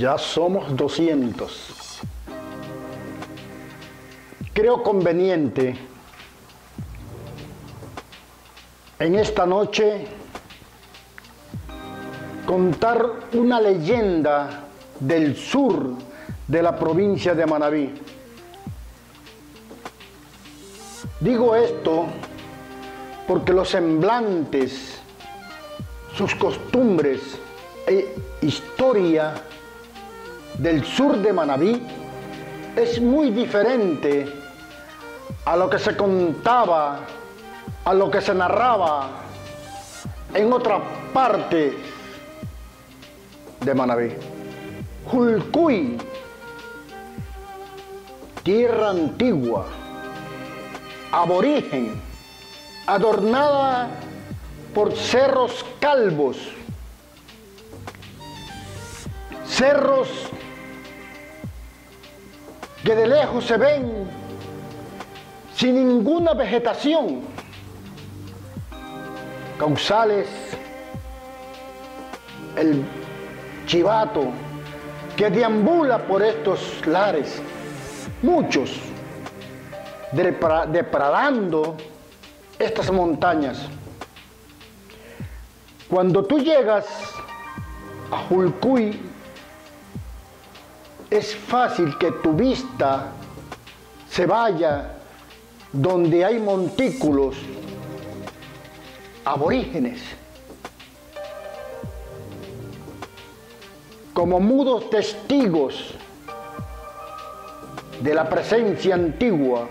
Ya somos 200. Creo conveniente en esta noche contar una leyenda del sur de la provincia de Manabí. Digo esto porque los semblantes, sus costumbres e historia del sur de Manabí es muy diferente a lo que se contaba, a lo que se narraba en otra parte de Manabí. Julcuy, tierra antigua, aborigen, adornada por cerros calvos, cerros que de lejos se ven sin ninguna vegetación, causales, el chivato que deambula por estos lares, muchos depradando estas montañas. Cuando tú llegas a Julcuy, es fácil que tu vista se vaya donde hay montículos aborígenes, como mudos testigos de la presencia antigua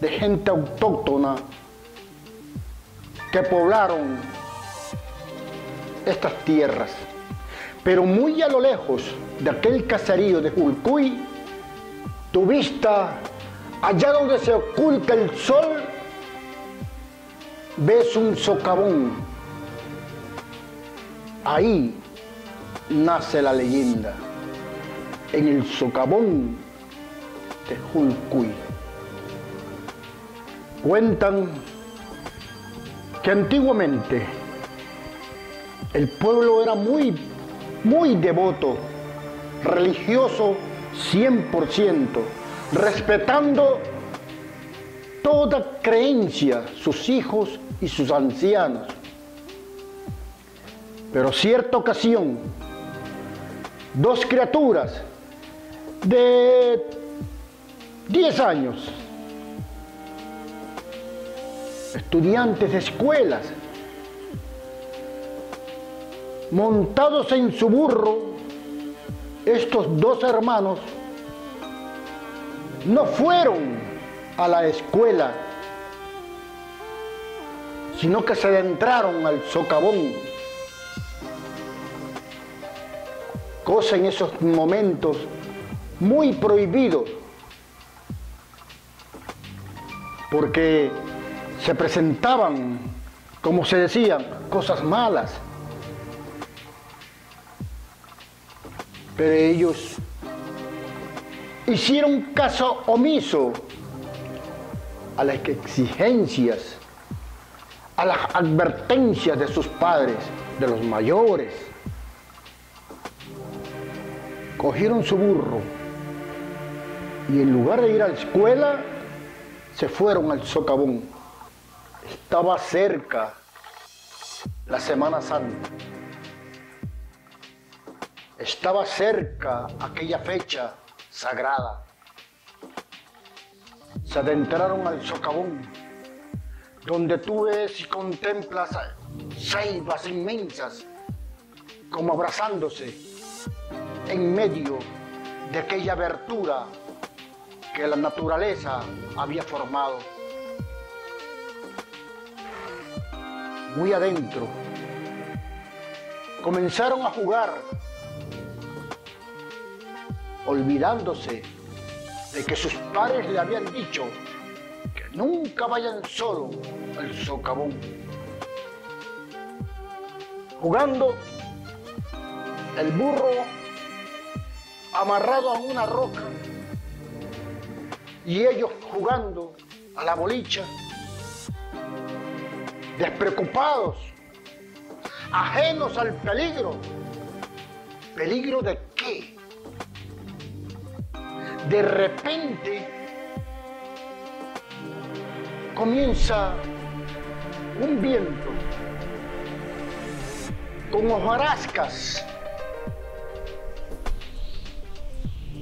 de gente autóctona que poblaron estas tierras. Pero muy a lo lejos de aquel caserío de Julcuy, tu vista, allá donde se oculta el sol, ves un socavón. Ahí nace la leyenda, en el socavón de Julcuy. Cuentan que antiguamente el pueblo era muy muy devoto, religioso 100%, respetando toda creencia, sus hijos y sus ancianos. Pero cierta ocasión, dos criaturas de 10 años, estudiantes de escuelas, montados en su burro, estos dos hermanos no fueron a la escuela, sino que se adentraron al socavón. Cosa en esos momentos muy prohibido, porque se presentaban, como se decían, cosas malas. Pero ellos hicieron caso omiso a las exigencias, a las advertencias de sus padres, de los mayores. Cogieron su burro y en lugar de ir a la escuela, se fueron al socavón. Estaba cerca la Semana Santa. Estaba cerca aquella fecha sagrada. Se adentraron al socavón, donde tú ves y contemplas ceibas inmensas, como abrazándose en medio de aquella abertura que la naturaleza había formado. Muy adentro, comenzaron a jugar olvidándose de que sus padres le habían dicho que nunca vayan solo al socavón. Jugando, el burro amarrado a una roca y ellos jugando a la bolicha, despreocupados, ajenos al peligro, ¿Peligro de? De repente comienza un viento con hojarascas.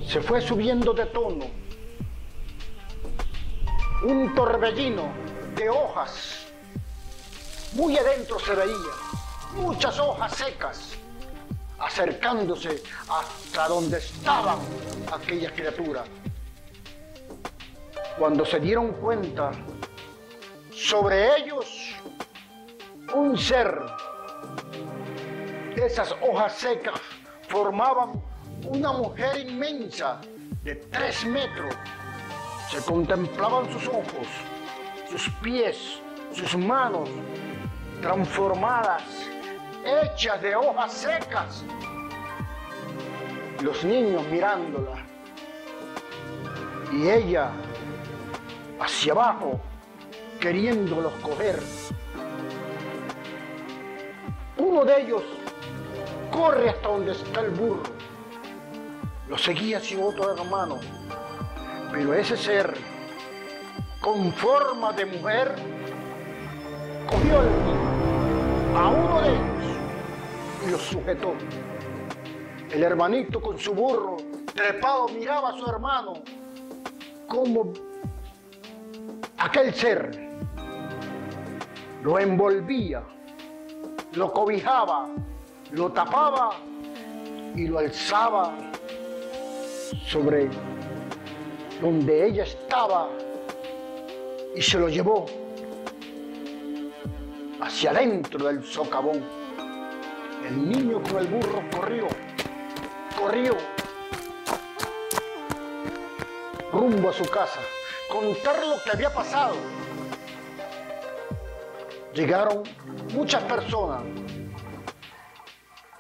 Se fue subiendo de tono. Un torbellino de hojas. Muy adentro se veía. Muchas hojas secas acercándose hasta donde estaban aquellas criaturas. Cuando se dieron cuenta, sobre ellos un ser. Esas hojas secas formaban una mujer inmensa de tres metros. Se contemplaban sus ojos, sus pies, sus manos, transformadas, hechas de hojas secas. Los niños mirándola. Y ella hacia abajo, queriéndolos coger. Uno de ellos corre hasta donde está el burro. Lo seguía sin otro hermano. Pero ese ser, con forma de mujer, cogió a uno de ellos sujetó. El hermanito con su burro trepado miraba a su hermano como aquel ser lo envolvía, lo cobijaba, lo tapaba y lo alzaba sobre donde ella estaba y se lo llevó hacia adentro del socavón. El niño con el burro corrió, corrió rumbo a su casa contar lo que había pasado. Llegaron muchas personas,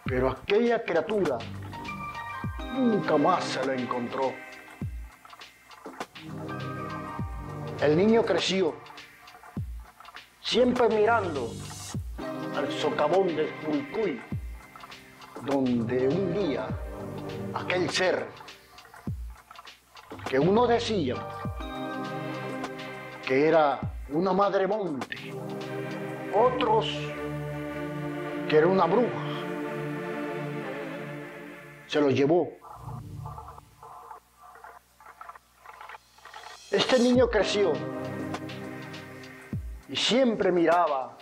pero aquella criatura nunca más se la encontró. El niño creció, siempre mirando al socavón de Culcuy, donde un día aquel ser que uno decía que era una madre monte, otros que era una bruja. Se lo llevó. Este niño creció y siempre miraba,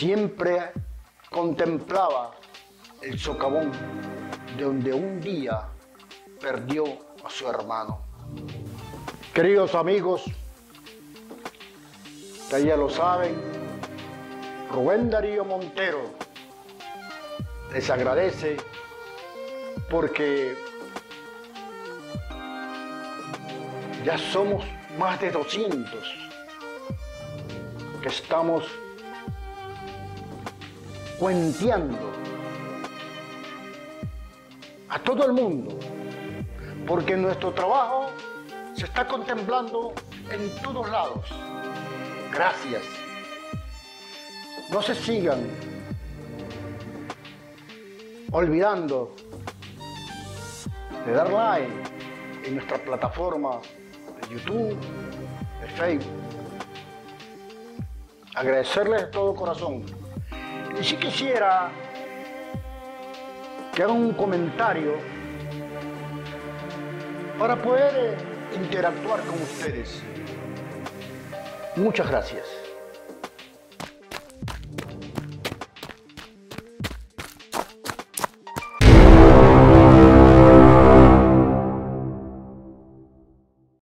siempre contemplaba el socavón de donde un día perdió a su hermano. Queridos amigos, que ya lo saben, Rubén Darío Montero les agradece porque ya somos más de 200 que estamos cuenteando a todo el mundo, porque nuestro trabajo se está contemplando en todos lados. Gracias. No se sigan olvidando de dar like en nuestra plataforma de YouTube, de Facebook. Agradecerles de todo corazón. Y si quisiera que hagan un comentario para poder interactuar con ustedes. Muchas gracias.